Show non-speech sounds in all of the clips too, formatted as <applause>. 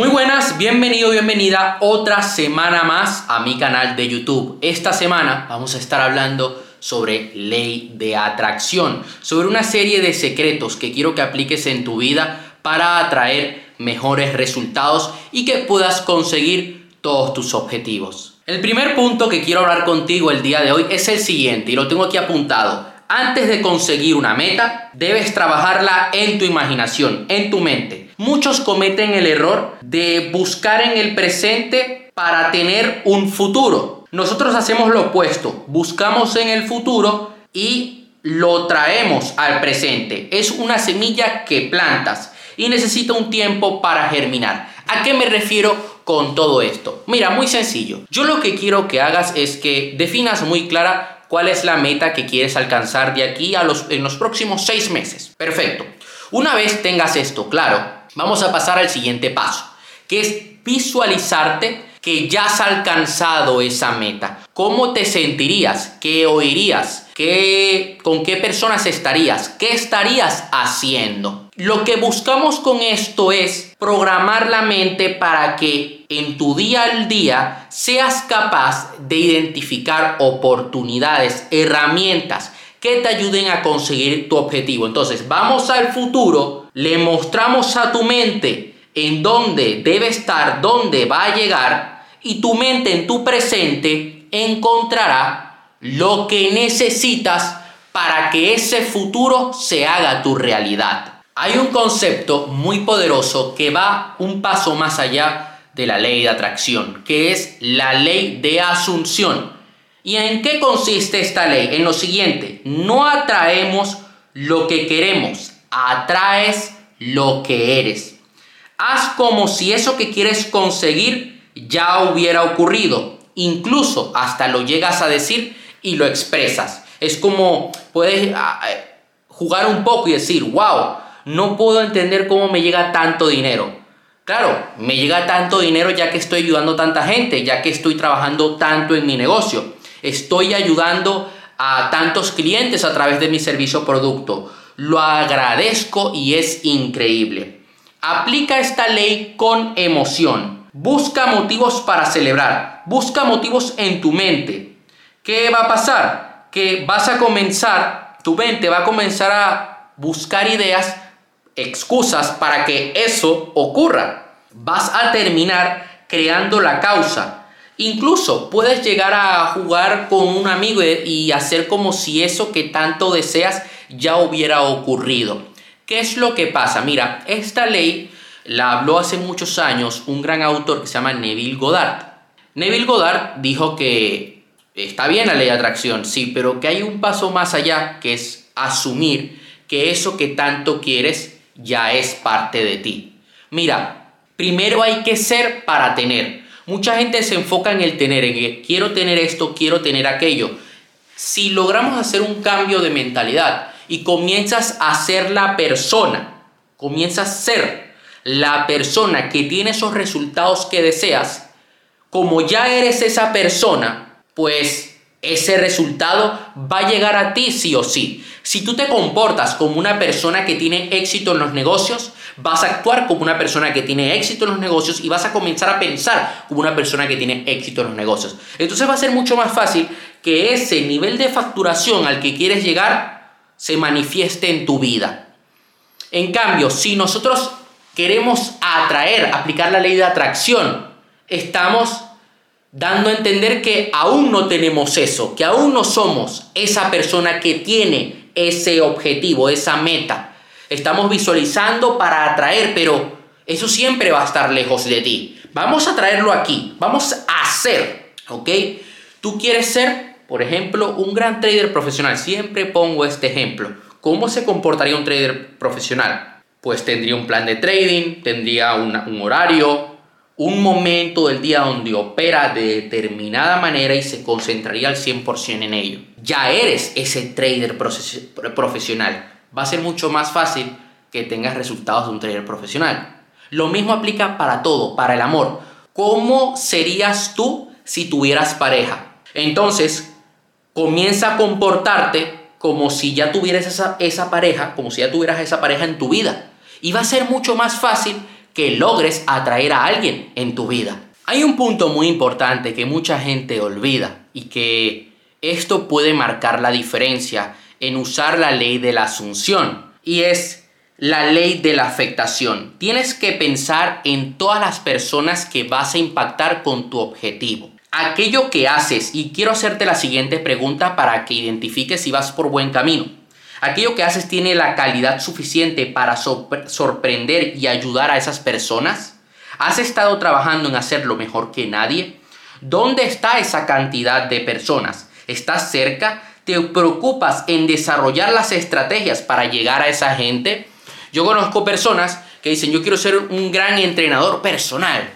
Muy buenas, bienvenido, bienvenida otra semana más a mi canal de YouTube. Esta semana vamos a estar hablando sobre ley de atracción, sobre una serie de secretos que quiero que apliques en tu vida para atraer mejores resultados y que puedas conseguir todos tus objetivos. El primer punto que quiero hablar contigo el día de hoy es el siguiente y lo tengo aquí apuntado. Antes de conseguir una meta, debes trabajarla en tu imaginación, en tu mente. Muchos cometen el error de buscar en el presente para tener un futuro. Nosotros hacemos lo opuesto, buscamos en el futuro y lo traemos al presente. Es una semilla que plantas y necesita un tiempo para germinar. ¿A qué me refiero con todo esto? Mira, muy sencillo. Yo lo que quiero que hagas es que definas muy clara cuál es la meta que quieres alcanzar de aquí a los, en los próximos seis meses. Perfecto. Una vez tengas esto claro, vamos a pasar al siguiente paso, que es visualizarte que ya has alcanzado esa meta. ¿Cómo te sentirías? ¿Qué oirías? ¿Qué, ¿Con qué personas estarías? ¿Qué estarías haciendo? Lo que buscamos con esto es programar la mente para que en tu día al día seas capaz de identificar oportunidades, herramientas que te ayuden a conseguir tu objetivo. Entonces, vamos al futuro, le mostramos a tu mente en dónde debe estar, dónde va a llegar, y tu mente en tu presente encontrará lo que necesitas para que ese futuro se haga tu realidad. Hay un concepto muy poderoso que va un paso más allá de la ley de atracción, que es la ley de asunción. ¿Y en qué consiste esta ley? En lo siguiente, no atraemos lo que queremos, atraes lo que eres. Haz como si eso que quieres conseguir ya hubiera ocurrido. Incluso hasta lo llegas a decir y lo expresas. Es como puedes ah, eh, jugar un poco y decir, wow, no puedo entender cómo me llega tanto dinero. Claro, me llega tanto dinero ya que estoy ayudando a tanta gente, ya que estoy trabajando tanto en mi negocio. Estoy ayudando a tantos clientes a través de mi servicio producto. Lo agradezco y es increíble. Aplica esta ley con emoción. Busca motivos para celebrar. Busca motivos en tu mente. ¿Qué va a pasar? Que vas a comenzar, tu mente va a comenzar a buscar ideas, excusas para que eso ocurra. Vas a terminar creando la causa. Incluso puedes llegar a jugar con un amigo y hacer como si eso que tanto deseas ya hubiera ocurrido. ¿Qué es lo que pasa? Mira, esta ley la habló hace muchos años un gran autor que se llama Neville Goddard. Neville Goddard dijo que está bien la ley de atracción, sí, pero que hay un paso más allá, que es asumir que eso que tanto quieres ya es parte de ti. Mira, primero hay que ser para tener. Mucha gente se enfoca en el tener, en que quiero tener esto, quiero tener aquello. Si logramos hacer un cambio de mentalidad, y comienzas a ser la persona, comienzas a ser la persona que tiene esos resultados que deseas, como ya eres esa persona, pues ese resultado va a llegar a ti sí o sí. Si tú te comportas como una persona que tiene éxito en los negocios, vas a actuar como una persona que tiene éxito en los negocios y vas a comenzar a pensar como una persona que tiene éxito en los negocios. Entonces va a ser mucho más fácil que ese nivel de facturación al que quieres llegar se manifieste en tu vida. En cambio, si nosotros queremos atraer, aplicar la ley de atracción, estamos dando a entender que aún no tenemos eso, que aún no somos esa persona que tiene ese objetivo, esa meta. Estamos visualizando para atraer, pero eso siempre va a estar lejos de ti. Vamos a traerlo aquí, vamos a hacer, ¿ok? Tú quieres ser por ejemplo, un gran trader profesional, siempre pongo este ejemplo. ¿Cómo se comportaría un trader profesional? Pues tendría un plan de trading, tendría un horario, un momento del día donde opera de determinada manera y se concentraría al 100% en ello. Ya eres ese trader profesional. Va a ser mucho más fácil que tengas resultados de un trader profesional. Lo mismo aplica para todo, para el amor. ¿Cómo serías tú si tuvieras pareja? Entonces, comienza a comportarte como si ya tuvieras esa, pareja, como si ya tuvieras esa pareja en tu vida. Y va a ser mucho más fácil logres atraer a alguien en tu vida. Hay un punto muy importante que mucha gente olvida y que esto puede marcar la diferencia en usar la ley de la asunción y es la ley de la afectación. Tienes que pensar en todas las personas que vas a impactar con tu objetivo. Aquello que haces, y quiero hacerte la siguiente pregunta para que identifiques si vas por buen camino. Aquello que haces tiene la calidad suficiente para sorprender y ayudar a esas personas. ¿Has estado trabajando en hacerlo mejor que nadie? ¿Dónde está esa cantidad de personas? ¿Estás cerca? ¿Te preocupas en desarrollar las estrategias para llegar a esa gente? Yo conozco personas que dicen, yo quiero ser un gran entrenador personal.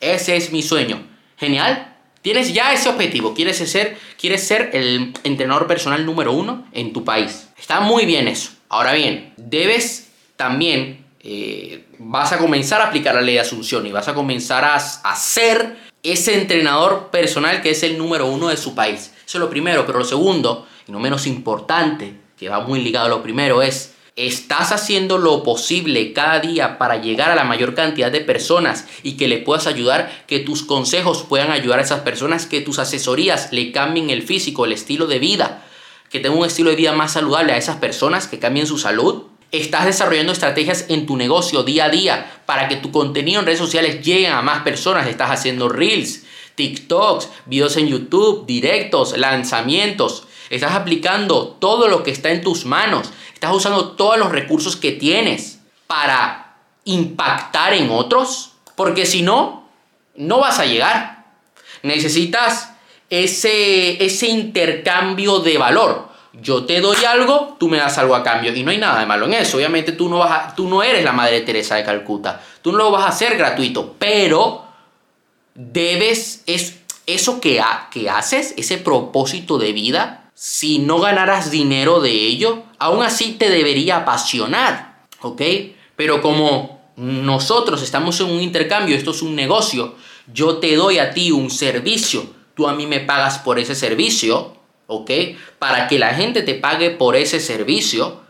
Ese es mi sueño. Genial. Tienes ya ese objetivo. Quieres ser, quieres ser el entrenador personal número uno en tu país. Está muy bien eso. Ahora bien, debes también, eh, vas a comenzar a aplicar la ley de asunción y vas a comenzar a, a ser ese entrenador personal que es el número uno de su país. Eso es lo primero, pero lo segundo, y no menos importante, que va muy ligado a lo primero, es ¿Estás haciendo lo posible cada día para llegar a la mayor cantidad de personas y que le puedas ayudar, que tus consejos puedan ayudar a esas personas, que tus asesorías le cambien el físico, el estilo de vida, que tengan un estilo de vida más saludable a esas personas, que cambien su salud? ¿Estás desarrollando estrategias en tu negocio día a día para que tu contenido en redes sociales llegue a más personas? ¿Estás haciendo reels, TikToks, videos en YouTube, directos, lanzamientos? ¿Estás aplicando todo lo que está en tus manos? Estás usando todos los recursos que tienes para impactar en otros, porque si no, no vas a llegar. Necesitas ese, ese intercambio de valor. Yo te doy algo, tú me das algo a cambio. Y no hay nada de malo en eso. Obviamente tú no, vas tú no eres la Madre Teresa de Calcuta. Tú no lo vas a hacer gratuito. Pero debes, es, eso que, que haces, ese propósito de vida, si no ganaras dinero de ello, aún así te debería apasionar, ¿ok? Pero como nosotros estamos en un intercambio, esto es un negocio, yo te doy a ti un servicio, a mí me pagas por ese servicio, ¿ok? Para que la gente te pague por ese servicio,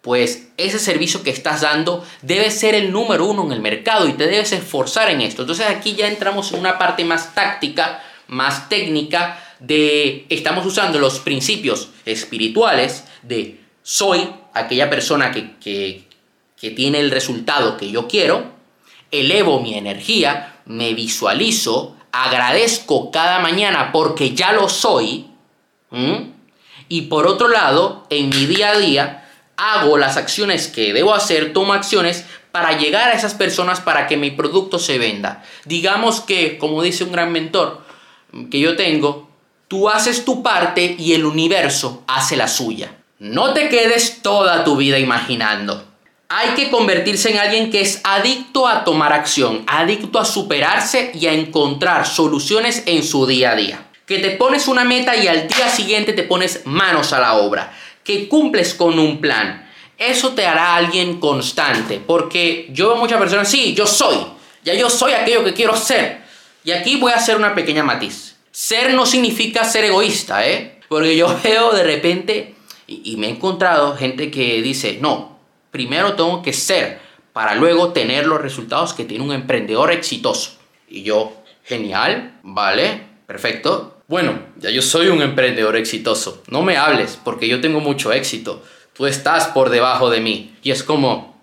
pues ese servicio que estás dando debe ser el número uno en el mercado y te debes esforzar en esto. Entonces aquí ya entramos en una parte más táctica, más técnica, de estamos usando los principios espirituales de soy aquella persona que, que, que tiene el resultado que yo quiero, elevo mi energía, me visualizo, agradezco cada mañana porque ya lo soy, y por otro lado, en mi día a día, hago las acciones que debo hacer, tomo acciones para llegar a esas personas para que mi producto se venda. Digamos que, como dice un gran mentor que yo tengo, Tú haces tu parte y el universo hace la suya. No te quedes toda tu vida imaginando. Hay que convertirse en alguien que es adicto a tomar acción, adicto a superarse y a encontrar soluciones en su día a día. Que te pones una meta y al día siguiente te pones manos a la obra. Que cumples con un plan. Eso te hará alguien constante. Porque yo veo muchas personas, sí, yo soy. Ya yo soy aquello que quiero ser. Y aquí voy a hacer una pequeña matiz. Ser no significa ser egoísta, ¿eh? Porque yo <laughs> veo de repente, y, me he encontrado gente que dice, no, primero tengo que ser para luego tener los resultados que tiene un emprendedor exitoso. Y yo, genial, vale, perfecto. Bueno, ya yo soy un emprendedor exitoso. No me hables porque yo tengo mucho éxito. Tú estás por debajo de mí. Y es como,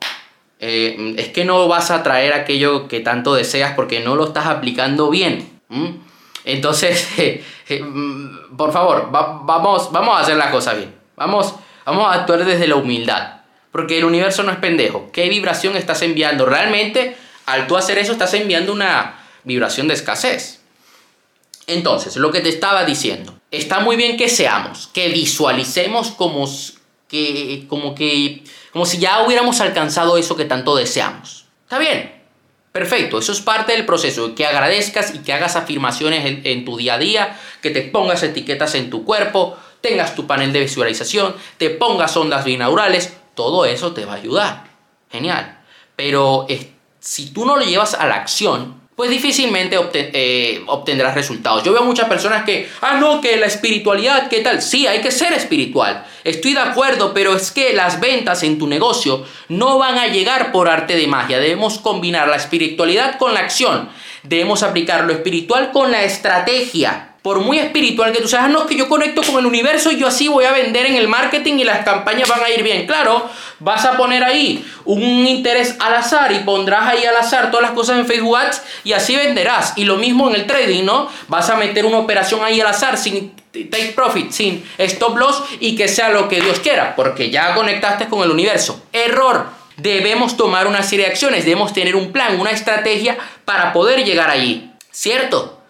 eh, es que no vas a traer aquello que tanto deseas porque no lo estás aplicando bien. Entonces, <laughs> eh, eh, mm, por favor, vamos, vamos a hacer la cosa bien. Vamos, vamos a actuar desde la humildad. Porque el universo no es pendejo. ¿Qué vibración estás enviando? Realmente, al tú hacer eso, estás enviando una vibración de escasez. Entonces, lo que te estaba diciendo, está muy bien que seamos, que visualicemos como que, como que, como si ya hubiéramos alcanzado eso que tanto deseamos. Está bien, Perfecto, eso es parte del proceso, que agradezcas y que hagas afirmaciones en, tu día a día, que te pongas etiquetas en tu cuerpo, tengas tu panel de visualización, te pongas ondas binaurales, todo eso te va a ayudar. Genial. Pero si tú no lo llevas a la acción, pues difícilmente eh, obtendrás resultados. Yo veo muchas personas que, ah, no, que la espiritualidad, ¿qué tal? Sí, hay que ser espiritual. Estoy de acuerdo, pero es que las ventas en tu negocio no van a llegar por arte de magia. Debemos combinar la espiritualidad con la acción. Debemos aplicar lo espiritual con la estrategia por muy espiritual que tú seas, ah, no, que yo conecto con el universo y yo así voy a vender en el marketing y las campañas van a ir bien. Claro, vas a poner ahí un interés al azar y pondrás ahí al azar todas las cosas en Facebook Ads y así venderás. Y lo mismo en el trading, ¿no? Vas a meter una operación ahí al azar sin take profit, sin stop loss y que sea lo que Dios quiera, porque ya conectaste con el universo. Error. Debemos tomar una serie de acciones, debemos tener un plan, una estrategia para poder llegar allí. ¿Cierto?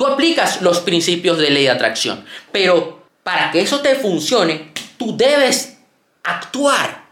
Tú aplicas los principios de ley de atracción, pero para que eso te funcione, tú debes actuar.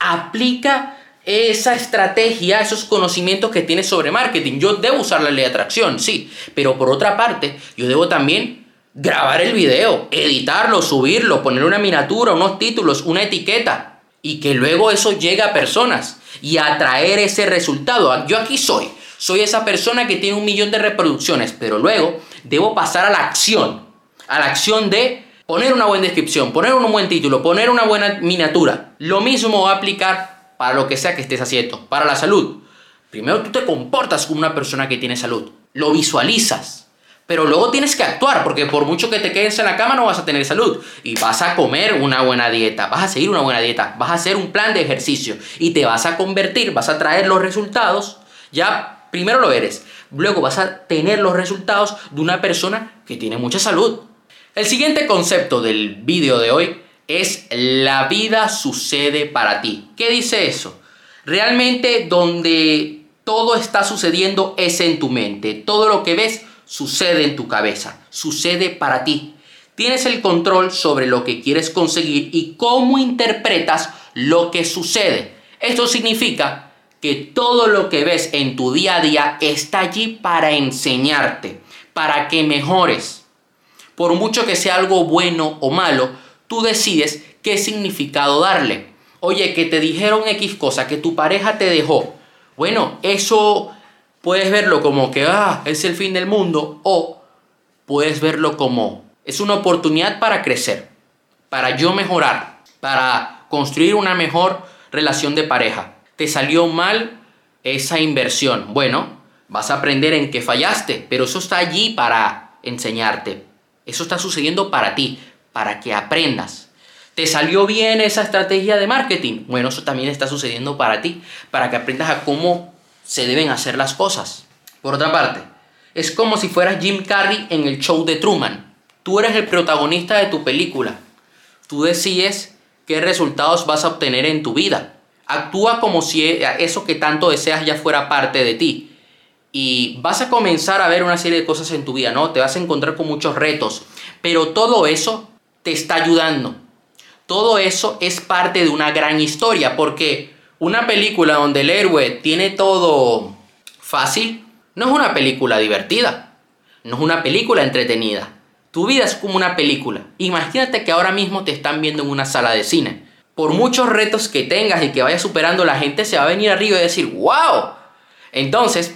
Aplica esa estrategia, esos conocimientos que tienes sobre marketing. Yo debo usar la ley de atracción, sí, pero por otra parte, yo debo también grabar el video, editarlo, subirlo, poner una miniatura, unos títulos, una etiqueta y que luego eso llegue a personas y atraer ese resultado. Yo aquí soy soy esa persona que tiene un millón de reproducciones, pero luego debo pasar a la acción. A la acción de poner una buena descripción, poner un buen título, poner una buena miniatura. Lo mismo va a aplicar para lo que sea que estés haciendo, para la salud. Primero tú te comportas como una persona que tiene salud, lo visualizas. Pero luego tienes que actuar, porque por mucho que te quedes en la cama no vas a tener salud. Y vas a comer una buena dieta, vas a seguir una buena dieta, vas a hacer un plan de ejercicio y te vas a convertir, vas a traer los resultados ya Primero lo eres, luego vas a tener los resultados de una persona que tiene mucha salud. El siguiente concepto del vídeo de hoy es la vida sucede para ti. ¿Qué dice eso? Realmente donde todo está sucediendo es en tu mente. Todo lo que ves sucede en tu cabeza, sucede para ti. Tienes el control sobre lo que quieres conseguir y cómo interpretas lo que sucede. Esto significa que todo lo que ves en tu día a día está allí para enseñarte, para que mejores. Por mucho que sea algo bueno o malo, tú decides qué significado darle. Oye, que te dijeron X cosa, que tu pareja te dejó. Bueno, eso puedes verlo como que ah, es el fin del mundo o puedes verlo como es una oportunidad para crecer, para yo mejorar, para construir una mejor relación de pareja te salió mal esa inversión. Bueno, vas a aprender en qué fallaste, pero eso está allí para enseñarte. Eso está sucediendo para ti, para que aprendas. ¿Te salió bien esa estrategia de marketing? Bueno, eso también está sucediendo para ti, para que aprendas a cómo se deben hacer las cosas. Por otra parte, es como si fueras Jim Carrey en el show de Truman. Tú eres el protagonista de tu película. Tú decides qué resultados vas a obtener en tu vida. Actúa como si eso que tanto deseas ya fuera parte de ti. Y vas a comenzar a ver una serie de cosas en tu vida, ¿no? Te vas a encontrar con muchos retos. Pero todo eso te está ayudando. Todo eso es parte de una gran historia. Porque una película donde el héroe tiene todo fácil, no es una película divertida. No es una película entretenida. Tu vida es como una película. Imagínate que ahora mismo te están viendo en una sala de cine por muchos retos que tengas y que vayas superando, la gente se va a venir arriba y decir, wow. Entonces,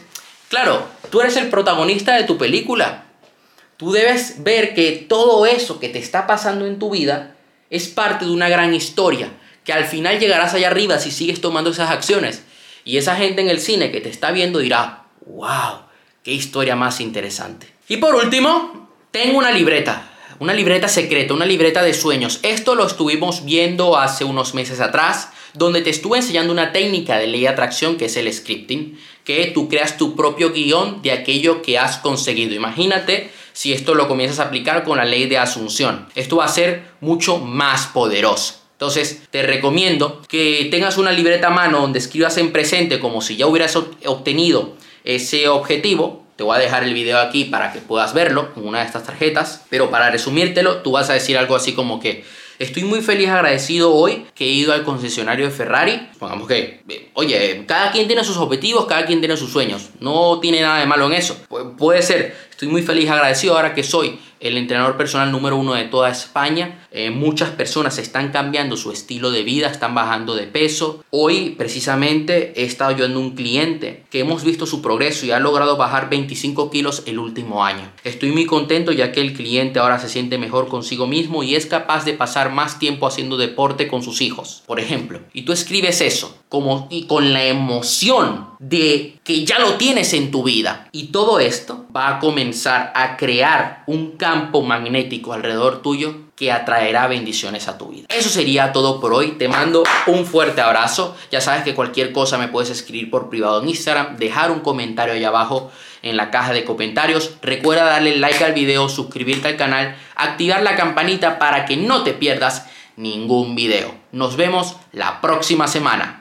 claro, tú eres el protagonista de tu película. Tú debes ver que todo eso que te está pasando en tu vida es parte de una gran historia, que al final llegarás allá arriba si sigues tomando esas acciones. Y esa gente en el cine que te está viendo dirá, wow, qué historia más interesante. Y por último, tengo una libreta una libreta secreta, una libreta de sueños. Esto lo estuvimos viendo hace unos meses atrás, donde te estuve enseñando una técnica de ley de atracción que es el scripting, que tú creas tu propio guion de aquello que has conseguido. Imagínate si esto lo comienzas a aplicar con la ley de asunción. Esto va a ser mucho más poderoso. Entonces te recomiendo que tengas una libreta a mano donde escribas en presente como si ya hubieras obtenido ese objetivo te voy a dejar el video aquí para que puedas verlo con una de estas tarjetas. Pero para resumírtelo, tú vas a decir algo así como que estoy muy feliz, agradecido hoy que he ido al concesionario de Ferrari. Pongamos que, oye, cada quien tiene sus objetivos, cada quien tiene sus sueños. No tiene nada de malo en eso. puede ser, estoy muy feliz, agradecido ahora que soy el entrenador personal número uno de toda España eh, muchas personas están cambiando su estilo de vida, están bajando de peso. Hoy precisamente he estado ayudando a un cliente que hemos visto su progreso y ha logrado bajar 25 kilos el último año. Estoy muy contento ya que el cliente ahora se siente mejor consigo mismo y es capaz de pasar más tiempo haciendo deporte con sus hijos, por ejemplo. Y tú escribes eso como y con la emoción de que ya lo tienes en tu vida. Y todo esto va a comenzar a crear un campo magnético alrededor tuyo que atraerá bendiciones a tu vida. Eso sería todo por hoy. Te mando un fuerte abrazo. Ya sabes que cualquier cosa me puedes escribir por privado en Instagram, dejar un comentario ahí abajo en la caja de comentarios. Recuerda darle like al video, suscribirte al canal, activar la campanita para que no te pierdas ningún video. Nos vemos la próxima semana.